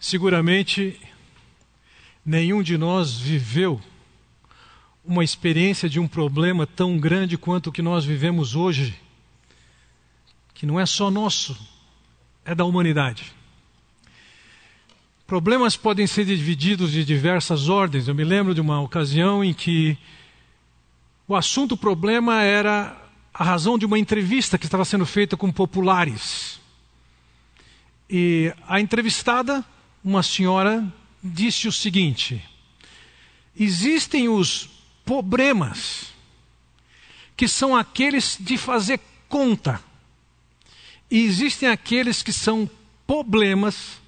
Seguramente, nenhum de nós viveu uma experiência de um problema tão grande quanto o que nós vivemos hoje, que não é só nosso, é da humanidade. Problemas podem ser divididos de diversas ordens. Eu me lembro de uma ocasião em que o assunto problema era a razão de uma entrevista que estava sendo feita com populares. E a entrevistada uma senhora disse o seguinte: existem os problemas, que são aqueles de fazer conta, e existem aqueles que são problemas,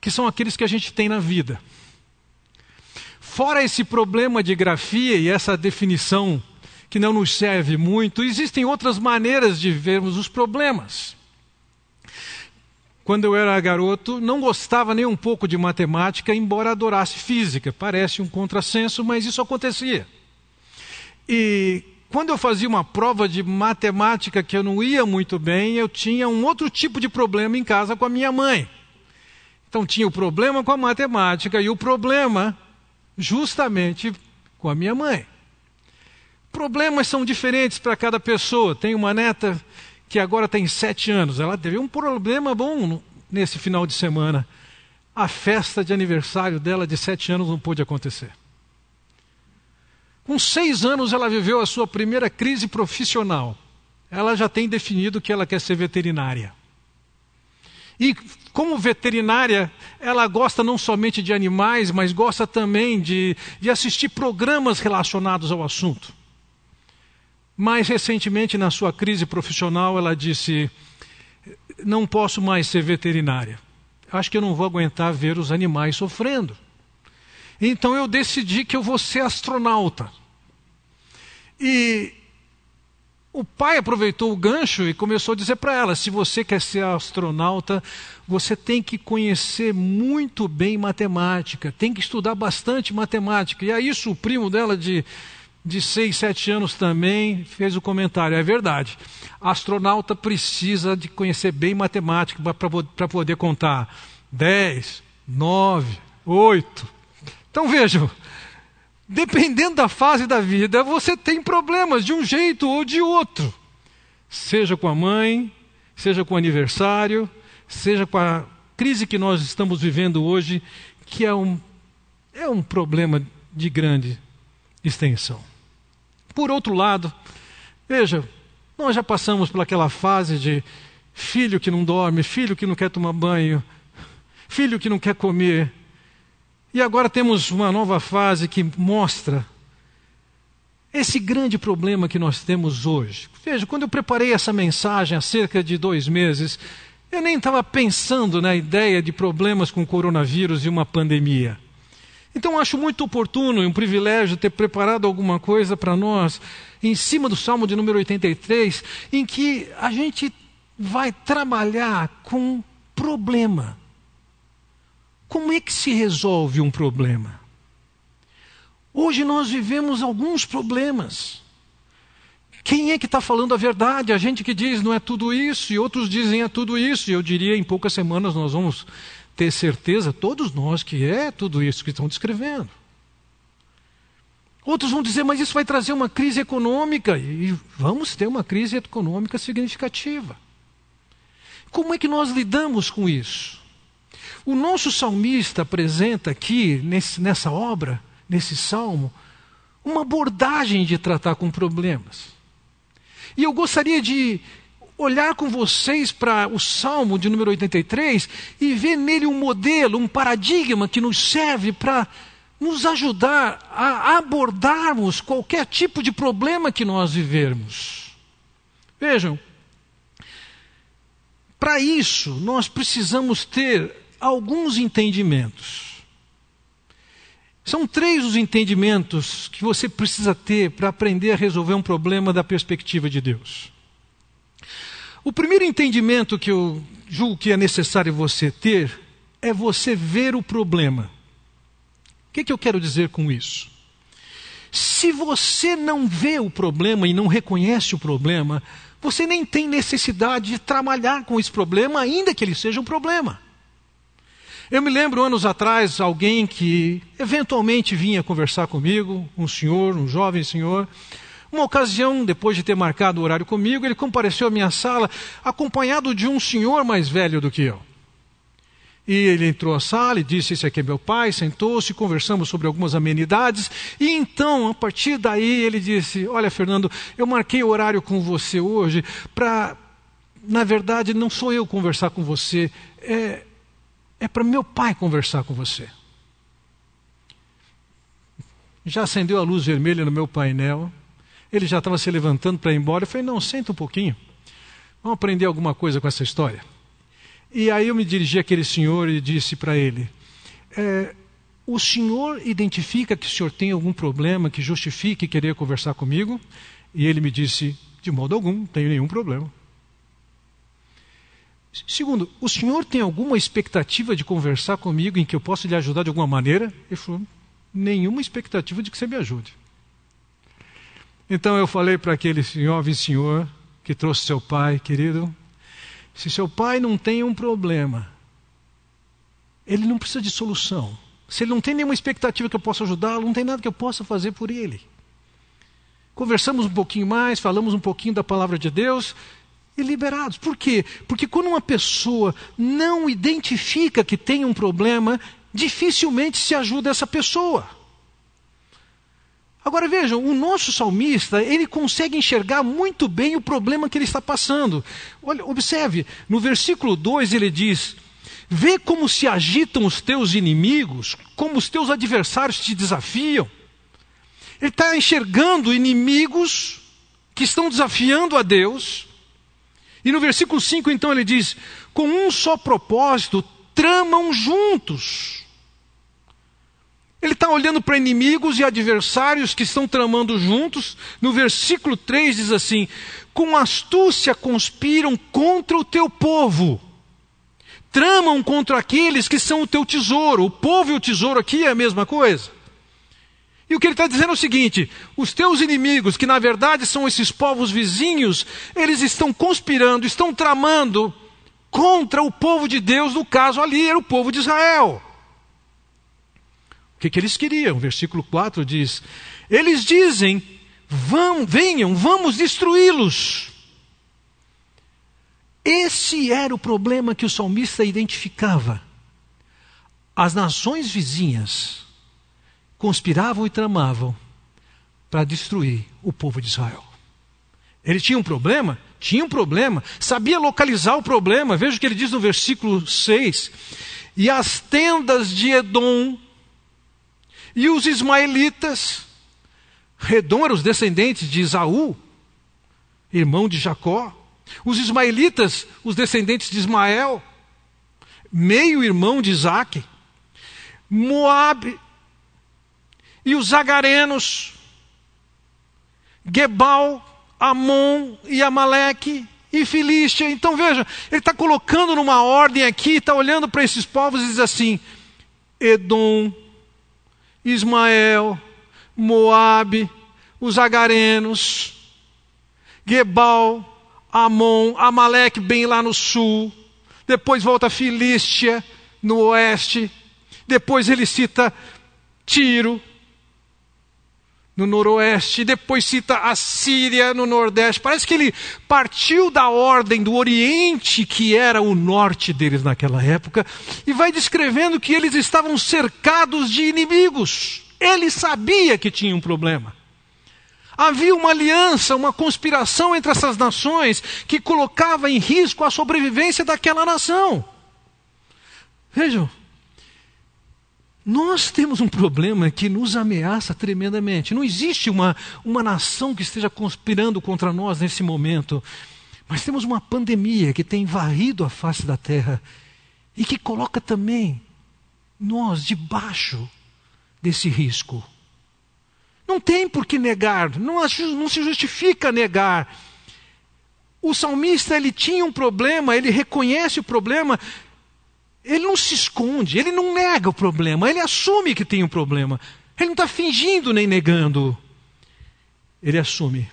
que são aqueles que a gente tem na vida. Fora esse problema de grafia e essa definição que não nos serve muito, existem outras maneiras de vermos os problemas quando eu era garoto, não gostava nem um pouco de matemática, embora adorasse física. Parece um contrassenso, mas isso acontecia. E quando eu fazia uma prova de matemática que eu não ia muito bem, eu tinha um outro tipo de problema em casa com a minha mãe. Então tinha o problema com a matemática e o problema justamente com a minha mãe. Problemas são diferentes para cada pessoa. Tem uma neta que agora tem sete anos, ela teve um problema bom nesse final de semana. A festa de aniversário dela de sete anos não pôde acontecer. Com seis anos, ela viveu a sua primeira crise profissional. Ela já tem definido que ela quer ser veterinária. E como veterinária, ela gosta não somente de animais, mas gosta também de, de assistir programas relacionados ao assunto. Mais recentemente, na sua crise profissional, ela disse: Não posso mais ser veterinária. Acho que eu não vou aguentar ver os animais sofrendo. Então eu decidi que eu vou ser astronauta. E o pai aproveitou o gancho e começou a dizer para ela: se você quer ser astronauta, você tem que conhecer muito bem matemática, tem que estudar bastante matemática. E aí isso o primo dela de de 6, 7 anos também fez o comentário. É verdade. Astronauta precisa de conhecer bem matemática para poder contar 10, 9, 8. Então vejam, dependendo da fase da vida, você tem problemas de um jeito ou de outro. Seja com a mãe, seja com o aniversário, seja com a crise que nós estamos vivendo hoje, que é um, é um problema de grande extensão. Por outro lado, veja, nós já passamos por aquela fase de filho que não dorme, filho que não quer tomar banho, filho que não quer comer. E agora temos uma nova fase que mostra esse grande problema que nós temos hoje. Veja, quando eu preparei essa mensagem há cerca de dois meses, eu nem estava pensando na ideia de problemas com o coronavírus e uma pandemia. Então acho muito oportuno e um privilégio ter preparado alguma coisa para nós em cima do Salmo de número 83, em que a gente vai trabalhar com problema. Como é que se resolve um problema? Hoje nós vivemos alguns problemas. Quem é que está falando a verdade? A gente que diz não é tudo isso, e outros dizem é tudo isso, e eu diria em poucas semanas nós vamos ter certeza, todos nós, que é tudo isso que estão descrevendo. Outros vão dizer, mas isso vai trazer uma crise econômica, e vamos ter uma crise econômica significativa. Como é que nós lidamos com isso? O nosso salmista apresenta aqui, nesse, nessa obra, nesse salmo, uma abordagem de tratar com problemas. E eu gostaria de olhar com vocês para o Salmo de número 83 e ver nele um modelo, um paradigma que nos serve para nos ajudar a abordarmos qualquer tipo de problema que nós vivermos. Vejam, para isso nós precisamos ter alguns entendimentos. São três os entendimentos que você precisa ter para aprender a resolver um problema da perspectiva de Deus. O primeiro entendimento que eu julgo que é necessário você ter é você ver o problema. O que, que eu quero dizer com isso? Se você não vê o problema e não reconhece o problema, você nem tem necessidade de trabalhar com esse problema, ainda que ele seja um problema. Eu me lembro anos atrás alguém que eventualmente vinha conversar comigo, um senhor, um jovem senhor. Uma ocasião, depois de ter marcado o horário comigo, ele compareceu à minha sala acompanhado de um senhor mais velho do que eu. E ele entrou à sala e disse: Esse aqui é meu pai. Sentou-se, conversamos sobre algumas amenidades. E então, a partir daí, ele disse: Olha, Fernando, eu marquei o horário com você hoje para. Na verdade, não sou eu conversar com você, é, é para meu pai conversar com você. Já acendeu a luz vermelha no meu painel. Ele já estava se levantando para ir embora. Eu falei: Não, senta um pouquinho. Vamos aprender alguma coisa com essa história. E aí eu me dirigi àquele senhor e disse para ele: é, O senhor identifica que o senhor tem algum problema que justifique querer conversar comigo? E ele me disse: De modo algum, não tenho nenhum problema. Segundo, o senhor tem alguma expectativa de conversar comigo em que eu possa lhe ajudar de alguma maneira? Ele falou: Nenhuma expectativa de que você me ajude. Então eu falei para aquele jovem senhor que trouxe seu pai, querido, se seu pai não tem um problema, ele não precisa de solução. Se ele não tem nenhuma expectativa que eu possa ajudá-lo, não tem nada que eu possa fazer por ele. Conversamos um pouquinho mais, falamos um pouquinho da palavra de Deus e liberados. Por quê? Porque quando uma pessoa não identifica que tem um problema, dificilmente se ajuda essa pessoa. Agora vejam, o nosso salmista, ele consegue enxergar muito bem o problema que ele está passando. Olha, observe, no versículo 2 ele diz: Vê como se agitam os teus inimigos, como os teus adversários te desafiam. Ele está enxergando inimigos que estão desafiando a Deus. E no versículo 5 então ele diz: Com um só propósito, tramam juntos. Ele está olhando para inimigos e adversários que estão tramando juntos. No versículo 3 diz assim: Com astúcia conspiram contra o teu povo. Tramam contra aqueles que são o teu tesouro. O povo e o tesouro aqui é a mesma coisa. E o que ele está dizendo é o seguinte: os teus inimigos, que na verdade são esses povos vizinhos, eles estão conspirando, estão tramando contra o povo de Deus, no caso ali era o povo de Israel. O que, que eles queriam? Versículo 4 diz: Eles dizem, vão, venham, vamos destruí-los. Esse era o problema que o salmista identificava. As nações vizinhas conspiravam e tramavam para destruir o povo de Israel. Ele tinha um problema? Tinha um problema. Sabia localizar o problema. Veja o que ele diz no versículo 6. E as tendas de Edom e os ismaelitas, Redom eram os descendentes de Isaú, irmão de Jacó. Os ismaelitas, os descendentes de Ismael, meio irmão de Isaac. Moabe e os agarenos, Gebal, Amon e Amaleque e Filístia. Então veja, ele está colocando numa ordem aqui, está olhando para esses povos e diz assim: Edom, Ismael, Moabe, os agarenos, Gebal, Amon, Amaleque bem lá no sul, depois volta Filístia no oeste, depois ele cita Tiro no noroeste, depois cita a Síria no nordeste. Parece que ele partiu da ordem do Oriente, que era o norte deles naquela época, e vai descrevendo que eles estavam cercados de inimigos. Ele sabia que tinha um problema. Havia uma aliança, uma conspiração entre essas nações que colocava em risco a sobrevivência daquela nação. Vejam, nós temos um problema que nos ameaça tremendamente. Não existe uma, uma nação que esteja conspirando contra nós nesse momento. Mas temos uma pandemia que tem varrido a face da terra e que coloca também nós debaixo desse risco. Não tem por que negar, não, não se justifica negar. O salmista ele tinha um problema, ele reconhece o problema, ele não se esconde, ele não nega o problema, ele assume que tem um problema. Ele não está fingindo nem negando. Ele assume.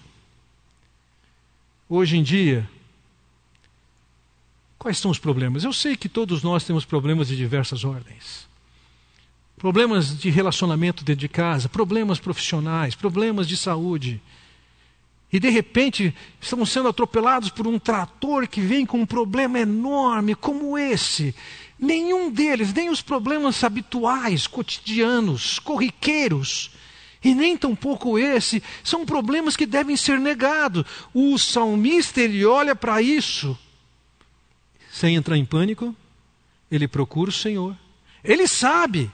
Hoje em dia, Quais são os problemas? Eu sei que todos nós temos problemas de diversas ordens. Problemas de relacionamento dentro de casa, problemas profissionais, problemas de saúde. E de repente estamos sendo atropelados por um trator que vem com um problema enorme como esse. Nenhum deles, nem os problemas habituais, cotidianos, corriqueiros, e nem tampouco esse, são problemas que devem ser negados. O salmista ele olha para isso sem entrar em pânico, ele procura o Senhor. Ele sabe,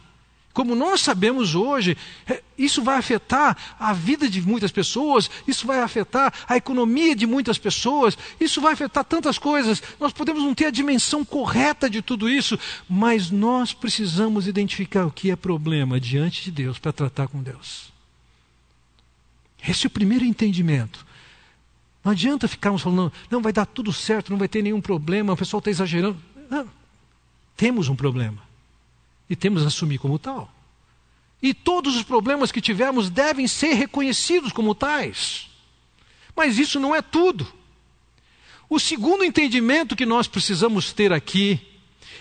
como nós sabemos hoje, é, isso vai afetar a vida de muitas pessoas, isso vai afetar a economia de muitas pessoas, isso vai afetar tantas coisas. Nós podemos não ter a dimensão correta de tudo isso, mas nós precisamos identificar o que é problema diante de Deus para tratar com Deus. Esse é o primeiro entendimento. Não adianta ficarmos falando, não, vai dar tudo certo, não vai ter nenhum problema, o pessoal está exagerando. Não. Temos um problema. E temos que assumir como tal. E todos os problemas que tivermos devem ser reconhecidos como tais. Mas isso não é tudo. O segundo entendimento que nós precisamos ter aqui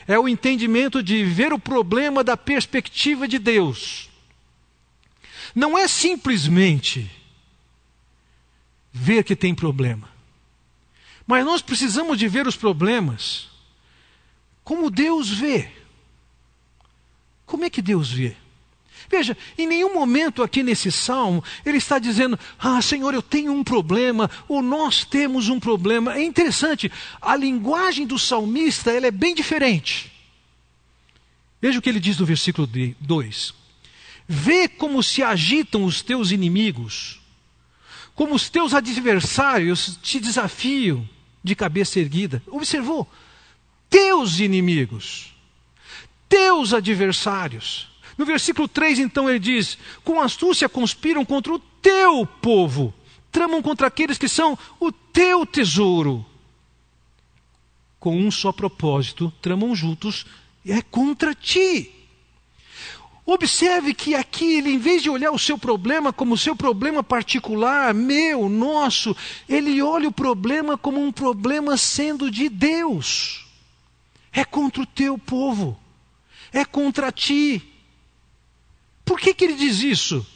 é o entendimento de ver o problema da perspectiva de Deus. Não é simplesmente ver que tem problema. Mas nós precisamos de ver os problemas como Deus vê. Como é que Deus vê? Veja, em nenhum momento aqui nesse salmo ele está dizendo: Ah, Senhor, eu tenho um problema, ou nós temos um problema. É interessante, a linguagem do salmista ela é bem diferente. Veja o que ele diz no versículo 2: Vê como se agitam os teus inimigos como os teus adversários te desafiam de cabeça erguida. Observou? Teus inimigos, teus adversários. No versículo 3, então, ele diz: Com astúcia conspiram contra o teu povo, tramam contra aqueles que são o teu tesouro. Com um só propósito, tramam juntos, e é contra ti. Observe que aqui ele, em vez de olhar o seu problema como seu problema particular, meu, nosso, ele olha o problema como um problema sendo de Deus. É contra o teu povo, é contra ti. Por que, que ele diz isso?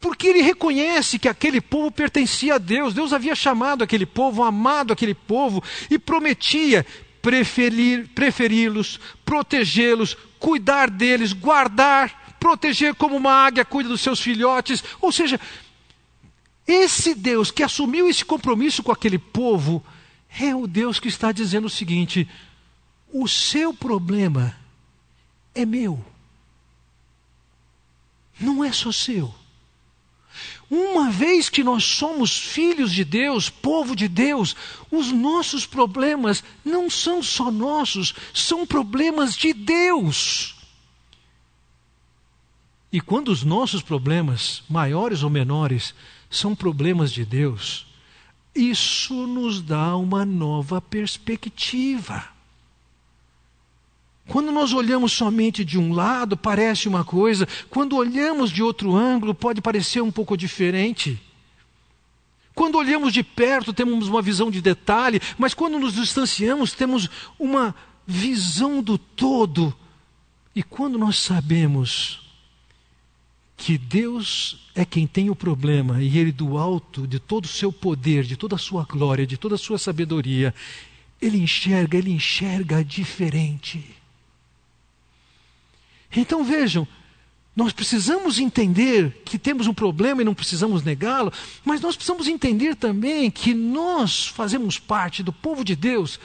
Porque ele reconhece que aquele povo pertencia a Deus, Deus havia chamado aquele povo, amado aquele povo e prometia preferi-los, protegê-los, cuidar deles, guardar, proteger como uma águia cuida dos seus filhotes. Ou seja, esse Deus que assumiu esse compromisso com aquele povo é o Deus que está dizendo o seguinte: o seu problema é meu, não é só seu. Uma vez que nós somos filhos de Deus, povo de Deus, os nossos problemas não são só nossos, são problemas de Deus. E quando os nossos problemas, maiores ou menores, são problemas de Deus, isso nos dá uma nova perspectiva. Quando nós olhamos somente de um lado, parece uma coisa, quando olhamos de outro ângulo, pode parecer um pouco diferente. Quando olhamos de perto, temos uma visão de detalhe, mas quando nos distanciamos, temos uma visão do todo. E quando nós sabemos que Deus é quem tem o problema e Ele, do alto de todo o seu poder, de toda a sua glória, de toda a sua sabedoria, Ele enxerga, Ele enxerga diferente. Então vejam, nós precisamos entender que temos um problema e não precisamos negá-lo, mas nós precisamos entender também que nós fazemos parte do povo de Deus,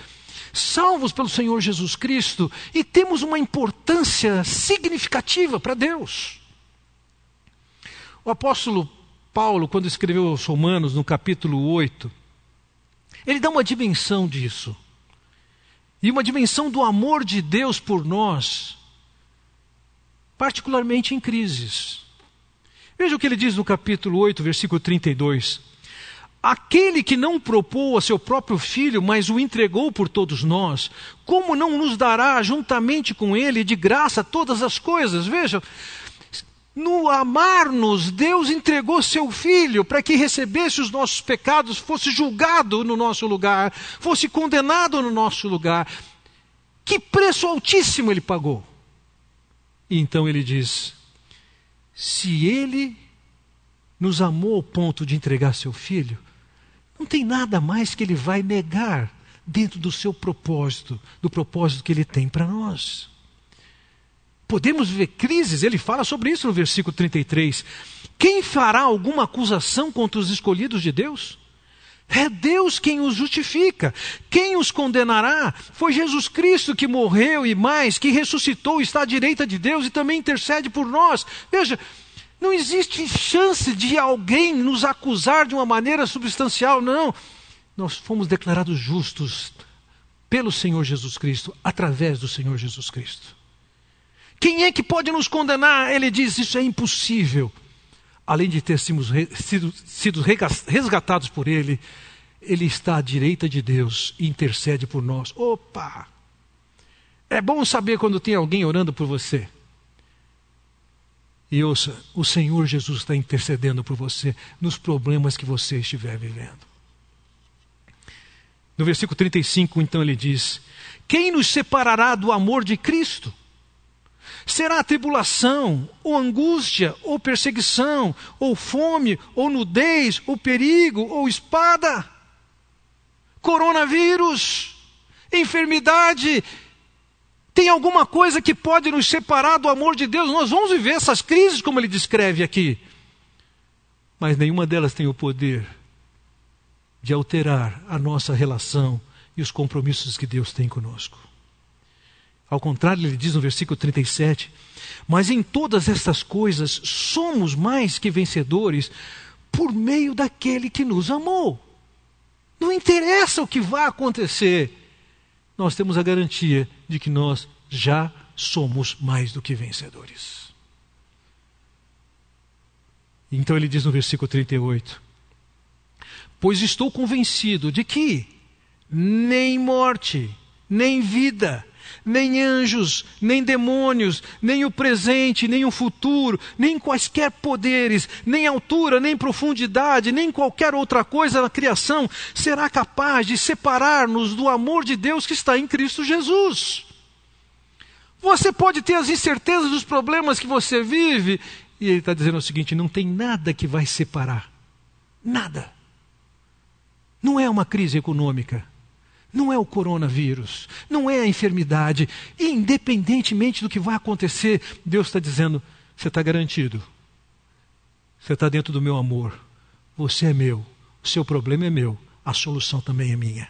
salvos pelo Senhor Jesus Cristo, e temos uma importância significativa para Deus. O apóstolo Paulo, quando escreveu aos Romanos, no capítulo 8, ele dá uma dimensão disso. E uma dimensão do amor de Deus por nós, particularmente em crises. Veja o que ele diz no capítulo 8, versículo 32. Aquele que não propôs a seu próprio filho, mas o entregou por todos nós, como não nos dará juntamente com ele de graça todas as coisas? Veja, no amar-nos, Deus entregou seu filho para que recebesse os nossos pecados, fosse julgado no nosso lugar, fosse condenado no nosso lugar. Que preço altíssimo ele pagou. E então ele diz: se ele nos amou ao ponto de entregar seu filho, não tem nada mais que ele vai negar dentro do seu propósito, do propósito que ele tem para nós. Podemos ver crises, ele fala sobre isso no versículo 33. Quem fará alguma acusação contra os escolhidos de Deus? É Deus quem os justifica. Quem os condenará? Foi Jesus Cristo que morreu e mais, que ressuscitou, está à direita de Deus e também intercede por nós. Veja, não existe chance de alguém nos acusar de uma maneira substancial, não. Nós fomos declarados justos pelo Senhor Jesus Cristo, através do Senhor Jesus Cristo. Quem é que pode nos condenar? Ele diz: Isso é impossível. Além de ter sido, sido resgatados por Ele, Ele está à direita de Deus e intercede por nós. Opa! É bom saber quando tem alguém orando por você. E ouça, o Senhor Jesus está intercedendo por você nos problemas que você estiver vivendo. No versículo 35, então, ele diz: Quem nos separará do amor de Cristo? Será tribulação, ou angústia, ou perseguição, ou fome, ou nudez, ou perigo, ou espada? Coronavírus, enfermidade, tem alguma coisa que pode nos separar do amor de Deus? Nós vamos viver essas crises, como ele descreve aqui. Mas nenhuma delas tem o poder de alterar a nossa relação e os compromissos que Deus tem conosco. Ao contrário, ele diz no versículo 37: Mas em todas estas coisas somos mais que vencedores por meio daquele que nos amou. Não interessa o que vai acontecer, nós temos a garantia de que nós já somos mais do que vencedores. Então ele diz no versículo 38: Pois estou convencido de que nem morte, nem vida, nem anjos, nem demônios, nem o presente, nem o futuro, nem quaisquer poderes, nem altura, nem profundidade, nem qualquer outra coisa na criação será capaz de separar-nos do amor de Deus que está em Cristo Jesus. Você pode ter as incertezas dos problemas que você vive, e ele está dizendo o seguinte: não tem nada que vai separar. Nada. Não é uma crise econômica. Não é o coronavírus. Não é a enfermidade. Independentemente do que vai acontecer, Deus está dizendo: você está garantido. Você está dentro do meu amor. Você é meu. O seu problema é meu. A solução também é minha.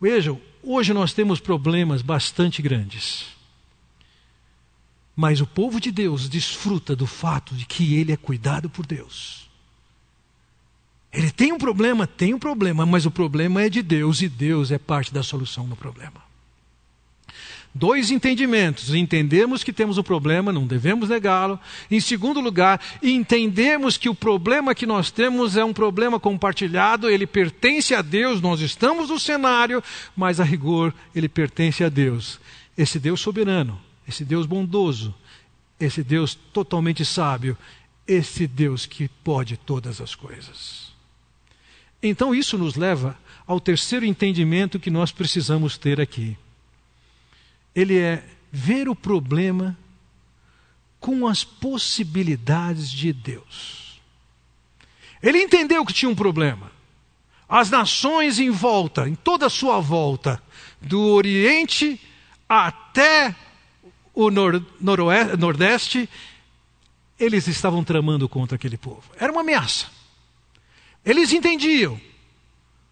Vejam, hoje nós temos problemas bastante grandes. Mas o povo de Deus desfruta do fato de que ele é cuidado por Deus. Ele tem um problema, tem um problema, mas o problema é de Deus e Deus é parte da solução do problema. Dois entendimentos. Entendemos que temos um problema, não devemos negá-lo. Em segundo lugar, entendemos que o problema que nós temos é um problema compartilhado, ele pertence a Deus, nós estamos no cenário, mas a rigor ele pertence a Deus. Esse Deus soberano, esse Deus bondoso, esse Deus totalmente sábio, esse Deus que pode todas as coisas. Então isso nos leva ao terceiro entendimento que nós precisamos ter aqui. Ele é ver o problema com as possibilidades de Deus. Ele entendeu que tinha um problema. As nações em volta, em toda a sua volta, do Oriente até o nor Nordeste, eles estavam tramando contra aquele povo. Era uma ameaça. Eles entendiam,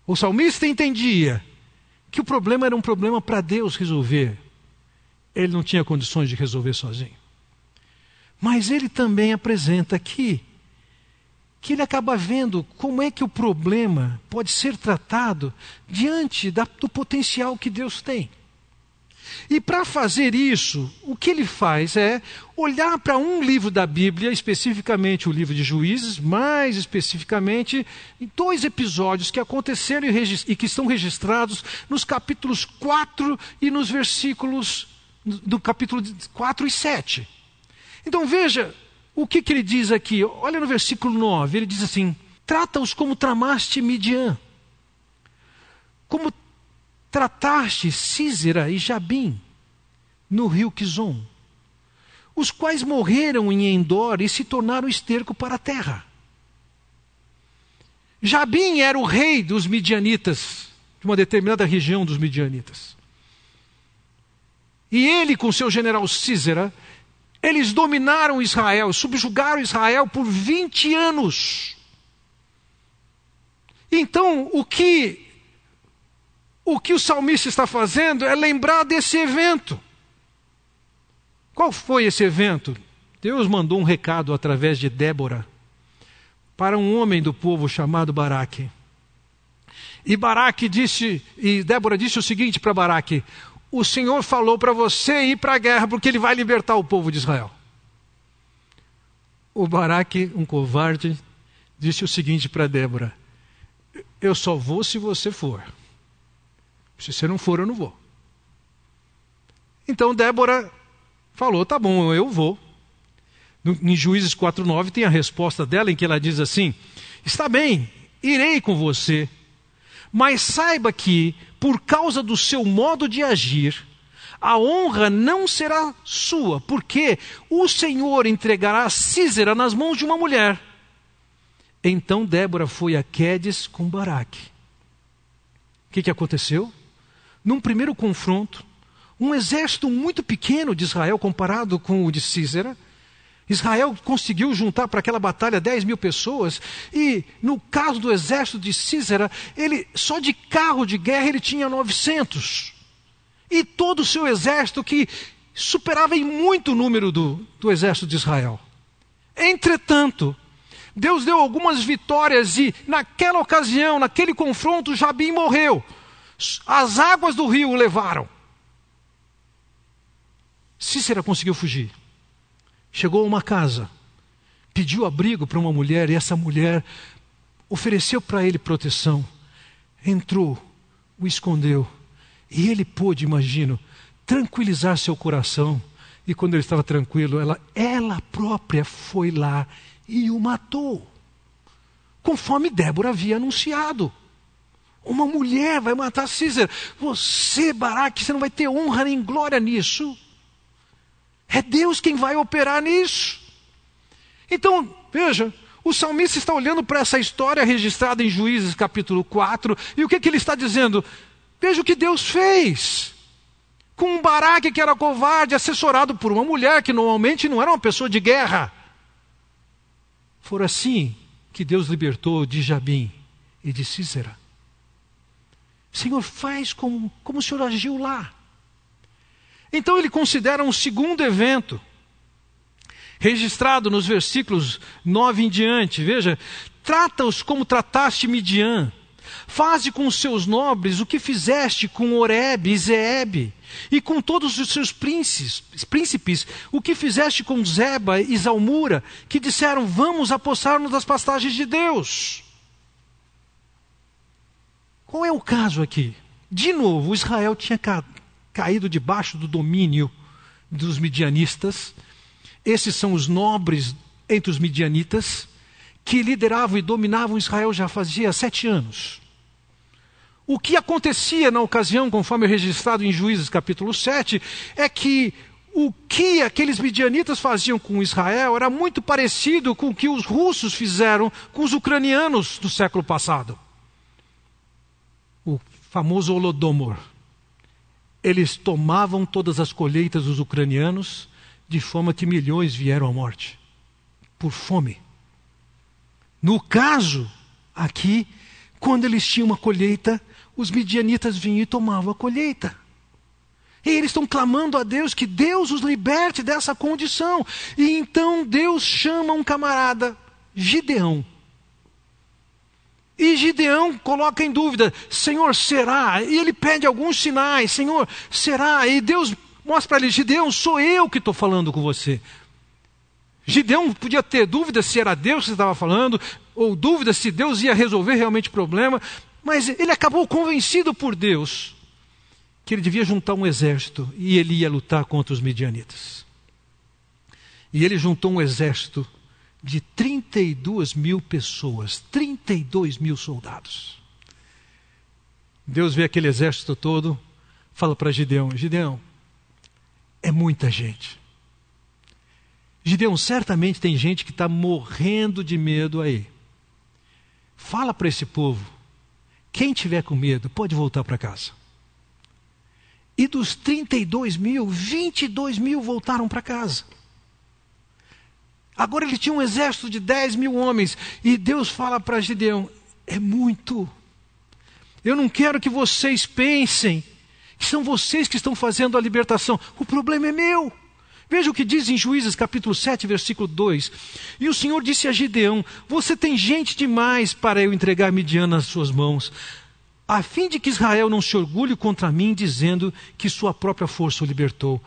o salmista entendia, que o problema era um problema para Deus resolver. Ele não tinha condições de resolver sozinho. Mas ele também apresenta aqui que ele acaba vendo como é que o problema pode ser tratado diante da, do potencial que Deus tem. E para fazer isso, o que ele faz é olhar para um livro da Bíblia, especificamente o livro de Juízes, mais especificamente em dois episódios que aconteceram e, que estão registrados nos capítulos 4 e nos versículos do capítulo 4 e 7. Então veja o que, que ele diz aqui. Olha no versículo 9: ele diz assim: Trata-os como tramaste Midian, como trataste Císera e Jabim no rio Quizon, os quais morreram em Endor e se tornaram esterco para a terra. Jabim era o rei dos midianitas, de uma determinada região dos midianitas. E ele, com seu general Císera, eles dominaram Israel, subjugaram Israel por 20 anos. Então, o que o que o salmista está fazendo é lembrar desse evento. Qual foi esse evento? Deus mandou um recado através de Débora para um homem do povo chamado Baraque. E Baraque disse, e Débora disse o seguinte para Baraque: O Senhor falou para você ir para a guerra porque ele vai libertar o povo de Israel. O Baraque, um covarde, disse o seguinte para Débora: Eu só vou se você for. Se você não for, eu não vou. Então Débora falou: Tá bom, eu vou. Em Juízes 4,9 tem a resposta dela em que ela diz assim: Está bem, irei com você, mas saiba que, por causa do seu modo de agir, a honra não será sua, porque o Senhor entregará Císera nas mãos de uma mulher. Então Débora foi a Quedes com Baraque. O que, que aconteceu? Num primeiro confronto, um exército muito pequeno de Israel comparado com o de Císera, Israel conseguiu juntar para aquela batalha 10 mil pessoas, e no caso do exército de Císera, ele só de carro de guerra ele tinha 900. E todo o seu exército que superava em muito o número do, do exército de Israel. Entretanto, Deus deu algumas vitórias e naquela ocasião, naquele confronto, Jabim morreu. As águas do rio o levaram. Cícera conseguiu fugir chegou a uma casa, pediu abrigo para uma mulher e essa mulher ofereceu para ele proteção. Entrou, o escondeu e ele pôde, imagino, tranquilizar seu coração. E quando ele estava tranquilo, ela, ela própria foi lá e o matou. Conforme Débora havia anunciado. Uma mulher vai matar Císar. Você, Baraque, você não vai ter honra nem glória nisso. É Deus quem vai operar nisso. Então, veja, o salmista está olhando para essa história registrada em Juízes capítulo 4, e o que, que ele está dizendo? Veja o que Deus fez. Com um Baraque que era covarde, assessorado por uma mulher que normalmente não era uma pessoa de guerra. Foi assim que Deus libertou de Jabim e de Cícera. Senhor, faz como, como o Senhor agiu lá. Então ele considera um segundo evento, registrado nos versículos 9 em diante. Veja: trata-os como trataste Midian. Faze com os seus nobres o que fizeste com Oreb e Zeeb, e com todos os seus príncipes, príncipes o que fizeste com Zeba e Zalmura, que disseram: Vamos apossar-nos das pastagens de Deus. Qual é o caso aqui? De novo, Israel tinha caído debaixo do domínio dos midianistas. Esses são os nobres entre os midianitas que lideravam e dominavam Israel já fazia sete anos. O que acontecia na ocasião, conforme é registrado em Juízes capítulo 7, é que o que aqueles midianitas faziam com Israel era muito parecido com o que os russos fizeram com os ucranianos do século passado. O famoso Holodomor eles tomavam todas as colheitas dos ucranianos, de forma que milhões vieram à morte por fome. No caso aqui, quando eles tinham uma colheita, os midianitas vinham e tomavam a colheita. E eles estão clamando a Deus que Deus os liberte dessa condição. E então Deus chama um camarada, Gideão. E Gideão coloca em dúvida: Senhor, será? E ele pede alguns sinais: Senhor, será? E Deus mostra para ele: Gideão, sou eu que estou falando com você. Gideão podia ter dúvida se era Deus que estava falando, ou dúvida se Deus ia resolver realmente o problema, mas ele acabou convencido por Deus que ele devia juntar um exército e ele ia lutar contra os midianitas. E ele juntou um exército de 32 mil pessoas, 32 mil soldados. Deus vê aquele exército todo, fala para Gideão: Gideão, é muita gente. Gideão, certamente tem gente que está morrendo de medo aí. Fala para esse povo: quem tiver com medo pode voltar para casa. E dos 32 mil, 22 mil voltaram para casa. Agora ele tinha um exército de 10 mil homens. E Deus fala para Gideão: é muito. Eu não quero que vocês pensem que são vocês que estão fazendo a libertação. O problema é meu. Veja o que diz em Juízes capítulo 7, versículo 2. E o Senhor disse a Gideão: Você tem gente demais para eu entregar Midian nas suas mãos, a fim de que Israel não se orgulhe contra mim, dizendo que sua própria força o libertou.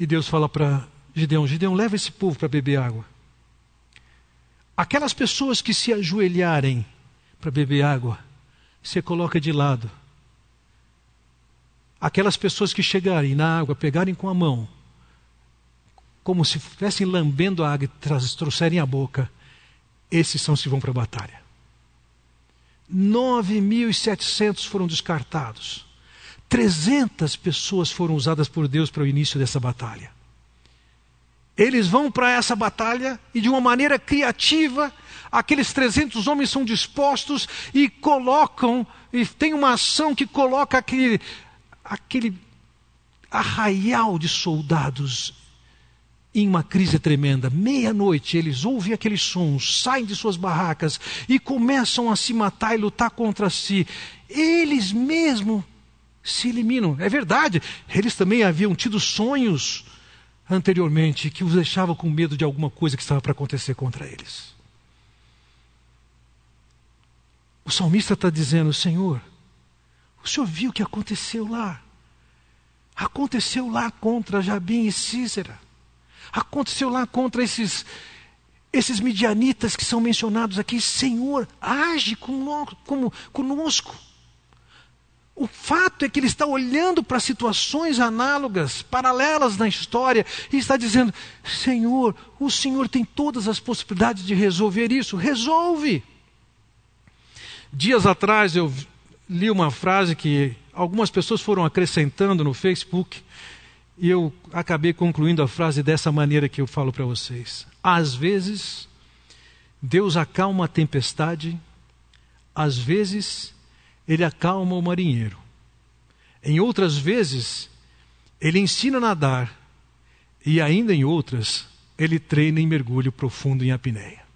E Deus fala para Gideão: Gideão, leva esse povo para beber água. Aquelas pessoas que se ajoelharem para beber água, você coloca de lado. Aquelas pessoas que chegarem na água, pegarem com a mão, como se estivessem lambendo a água e trouxerem a boca, esses são os que vão para a batalha. 9.700 foram descartados. 300 pessoas foram usadas por Deus para o início dessa batalha. Eles vão para essa batalha e, de uma maneira criativa, aqueles 300 homens são dispostos e colocam, e tem uma ação que coloca aquele, aquele arraial de soldados em uma crise tremenda. Meia-noite eles ouvem aqueles sons, saem de suas barracas e começam a se matar e lutar contra si. Eles mesmos se eliminam. É verdade, eles também haviam tido sonhos anteriormente que os deixava com medo de alguma coisa que estava para acontecer contra eles. O salmista está dizendo: Senhor, o Senhor viu o que aconteceu lá. Aconteceu lá contra Jabim e Císera. Aconteceu lá contra esses, esses midianitas que são mencionados aqui. Senhor, age conosco. O fato é que ele está olhando para situações análogas, paralelas na história, e está dizendo: Senhor, o Senhor tem todas as possibilidades de resolver isso, resolve. Dias atrás eu li uma frase que algumas pessoas foram acrescentando no Facebook, e eu acabei concluindo a frase dessa maneira que eu falo para vocês. Às vezes, Deus acalma a tempestade, às vezes, ele acalma o marinheiro. Em outras vezes, ele ensina a nadar, e ainda em outras, ele treina em mergulho profundo em apneia.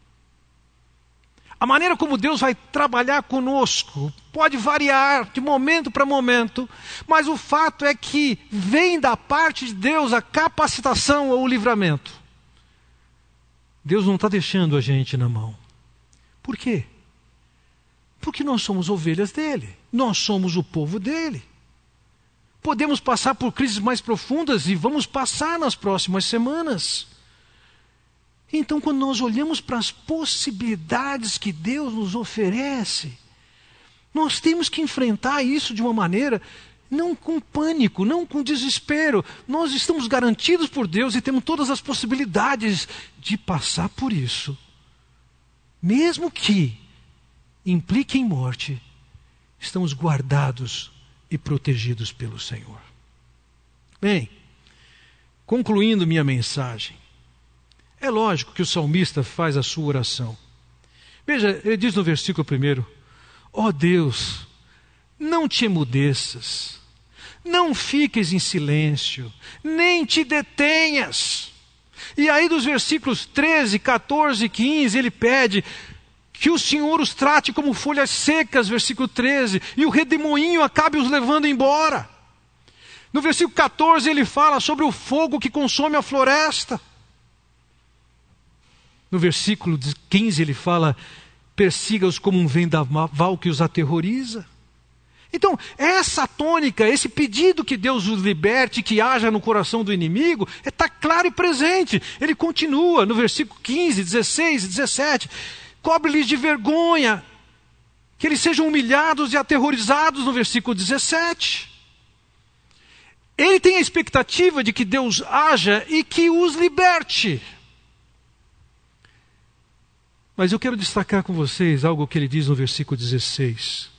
A maneira como Deus vai trabalhar conosco pode variar de momento para momento, mas o fato é que vem da parte de Deus a capacitação ou o livramento. Deus não está deixando a gente na mão. Por quê? Porque nós somos ovelhas dele, nós somos o povo dele. Podemos passar por crises mais profundas e vamos passar nas próximas semanas. Então, quando nós olhamos para as possibilidades que Deus nos oferece, nós temos que enfrentar isso de uma maneira não com pânico, não com desespero. Nós estamos garantidos por Deus e temos todas as possibilidades de passar por isso. Mesmo que implique em morte, estamos guardados e protegidos pelo Senhor. Bem, concluindo minha mensagem, é lógico que o salmista faz a sua oração. Veja, ele diz no versículo primeiro: Ó oh Deus, não te emudeças, não fiques em silêncio, nem te detenhas. E aí, dos versículos 13, 14 e 15, ele pede: que o Senhor os trate como folhas secas, versículo 13, e o redemoinho acabe os levando embora. No versículo 14 ele fala sobre o fogo que consome a floresta. No versículo 15 ele fala: persiga-os como um vendaval que os aterroriza. Então, essa tônica, esse pedido que Deus os liberte, que haja no coração do inimigo, está claro e presente. Ele continua no versículo 15, 16, 17 cobre-lhes de vergonha, que eles sejam humilhados e aterrorizados, no versículo 17. Ele tem a expectativa de que Deus haja e que os liberte. Mas eu quero destacar com vocês algo que ele diz no versículo 16.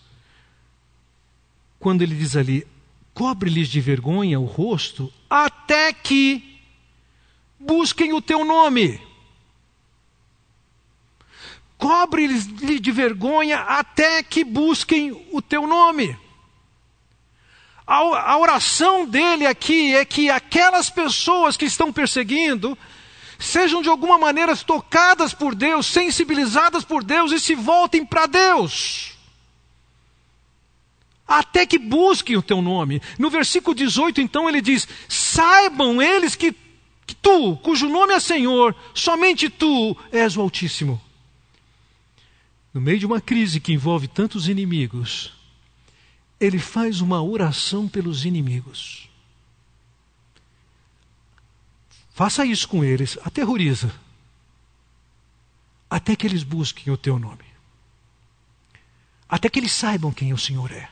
Quando ele diz ali: cobre-lhes de vergonha o rosto, até que busquem o teu nome. Cobre-lhes de vergonha até que busquem o teu nome. A, oração dele aqui é que aquelas pessoas que estão perseguindo sejam de alguma maneira tocadas por Deus, sensibilizadas por Deus e se voltem para Deus. Até que busquem o teu nome. No versículo 18, então, ele diz: Saibam eles que, que tu, cujo nome é Senhor, somente tu és o Altíssimo. No meio de uma crise que envolve tantos inimigos, ele faz uma oração pelos inimigos. Faça isso com eles, aterroriza, até que eles busquem o teu nome, até que eles saibam quem o Senhor é.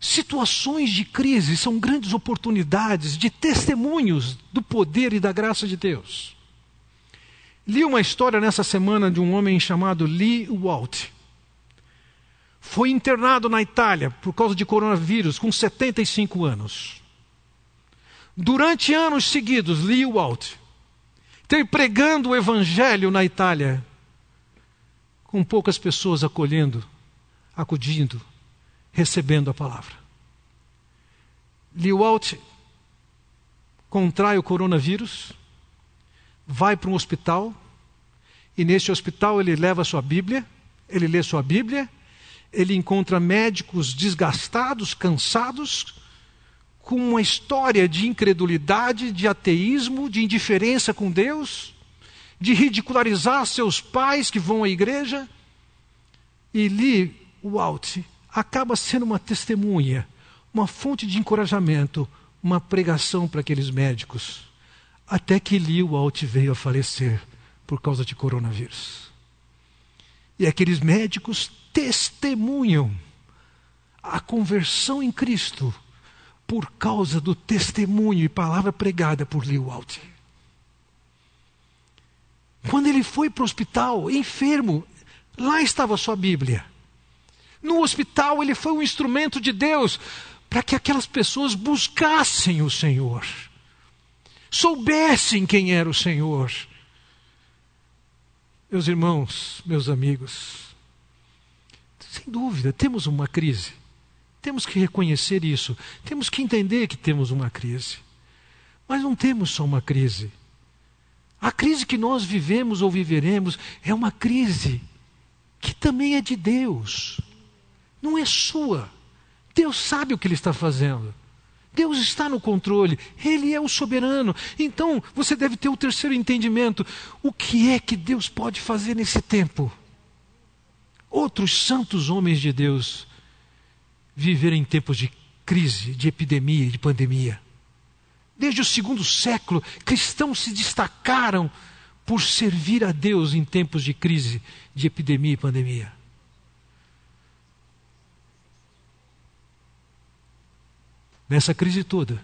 Situações de crise são grandes oportunidades de testemunhos do poder e da graça de Deus. Li uma história nessa semana de um homem chamado Lee Walt foi internado na Itália por causa de coronavírus com 75 anos. Durante anos seguidos, Lee Walt teve pregando o evangelho na Itália, com poucas pessoas acolhendo, acudindo, recebendo a palavra. Lee Walt contrai o coronavírus, vai para um hospital, e nesse hospital ele leva sua Bíblia, ele lê sua Bíblia ele encontra médicos desgastados, cansados, com uma história de incredulidade, de ateísmo, de indiferença com Deus, de ridicularizar seus pais que vão à igreja. E Lee Walt acaba sendo uma testemunha, uma fonte de encorajamento, uma pregação para aqueles médicos, até que Lee Walt veio a falecer por causa de coronavírus. E aqueles médicos testemunham a conversão em Cristo por causa do testemunho e palavra pregada por Lewalt. Quando ele foi para o hospital, enfermo, lá estava a sua Bíblia. No hospital, ele foi um instrumento de Deus para que aquelas pessoas buscassem o Senhor, soubessem quem era o Senhor. Meus irmãos, meus amigos, sem dúvida, temos uma crise. Temos que reconhecer isso. Temos que entender que temos uma crise. Mas não temos só uma crise. A crise que nós vivemos ou viveremos é uma crise que também é de Deus. Não é sua. Deus sabe o que Ele está fazendo. Deus está no controle, Ele é o soberano. Então você deve ter o terceiro entendimento: o que é que Deus pode fazer nesse tempo? outros santos homens de Deus viveram em tempos de crise, de epidemia e de pandemia. Desde o segundo século, cristãos se destacaram por servir a Deus em tempos de crise, de epidemia e pandemia. Nessa crise toda,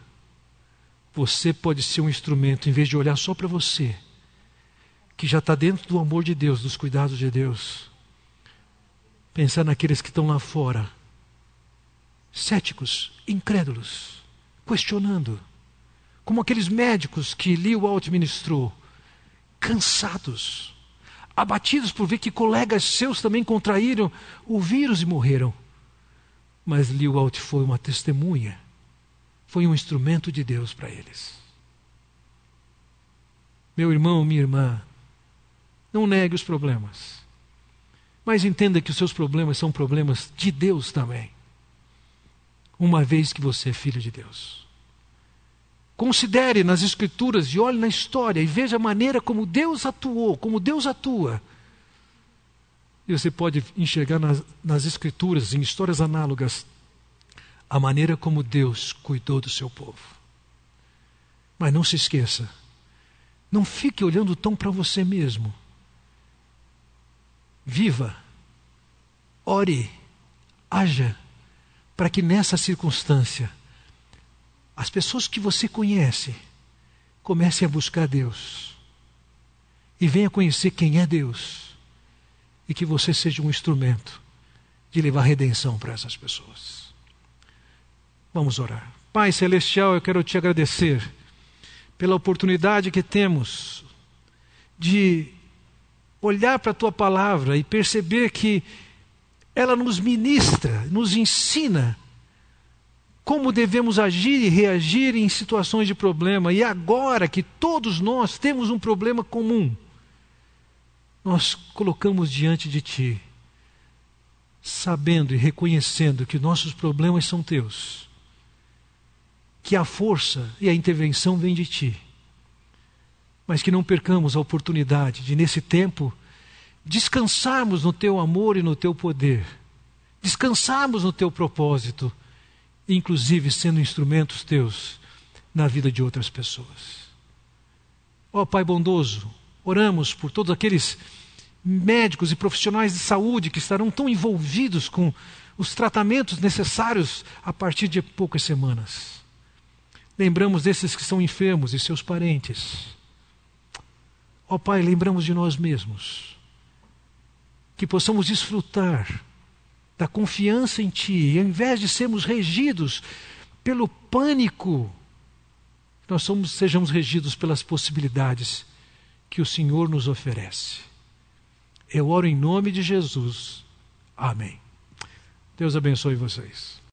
você pode ser um instrumento, em vez de olhar só para você, que já está dentro do amor de Deus, dos cuidados de Deus pensar naqueles que estão lá fora, céticos, incrédulos, questionando, como aqueles médicos que Walt ministrou, cansados, abatidos por ver que colegas seus também contraíram o vírus e morreram. Mas Walt foi uma testemunha, foi um instrumento de Deus para eles. Meu irmão, minha irmã, não negue os problemas. Mas entenda que os seus problemas são problemas de Deus também. Uma vez que você é filho de Deus. Considere nas Escrituras e olhe na história e veja a maneira como Deus atuou, como Deus atua. E você pode enxergar nas, nas Escrituras, em histórias análogas, a maneira como Deus cuidou do seu povo. Mas não se esqueça, não fique olhando tão para você mesmo viva, ore, haja, para que nessa circunstância as pessoas que você conhece comecem a buscar Deus e venha conhecer quem é Deus e que você seja um instrumento de levar redenção para essas pessoas. Vamos orar. Pai Celestial, eu quero te agradecer pela oportunidade que temos de olhar para a tua palavra e perceber que ela nos ministra, nos ensina como devemos agir e reagir em situações de problema. E agora que todos nós temos um problema comum, nós colocamos diante de Ti, sabendo e reconhecendo que nossos problemas são Teus, que a força e a intervenção vem de Ti, mas que não percamos a oportunidade de, nesse tempo, descansarmos no Teu amor e no Teu poder, descansarmos no Teu propósito, inclusive sendo instrumentos Teus na vida de outras pessoas. Ó oh, Pai bondoso, Oramos por todos aqueles médicos e profissionais de saúde que estarão tão envolvidos com os tratamentos necessários a partir de poucas semanas. Lembramos desses que são enfermos e seus parentes. Ó oh, Pai, lembramos de nós mesmos. Que possamos desfrutar da confiança em Ti, e ao invés de sermos regidos pelo pânico, nós somos, sejamos regidos pelas possibilidades que o Senhor nos oferece. Eu oro em nome de Jesus. Amém. Deus abençoe vocês.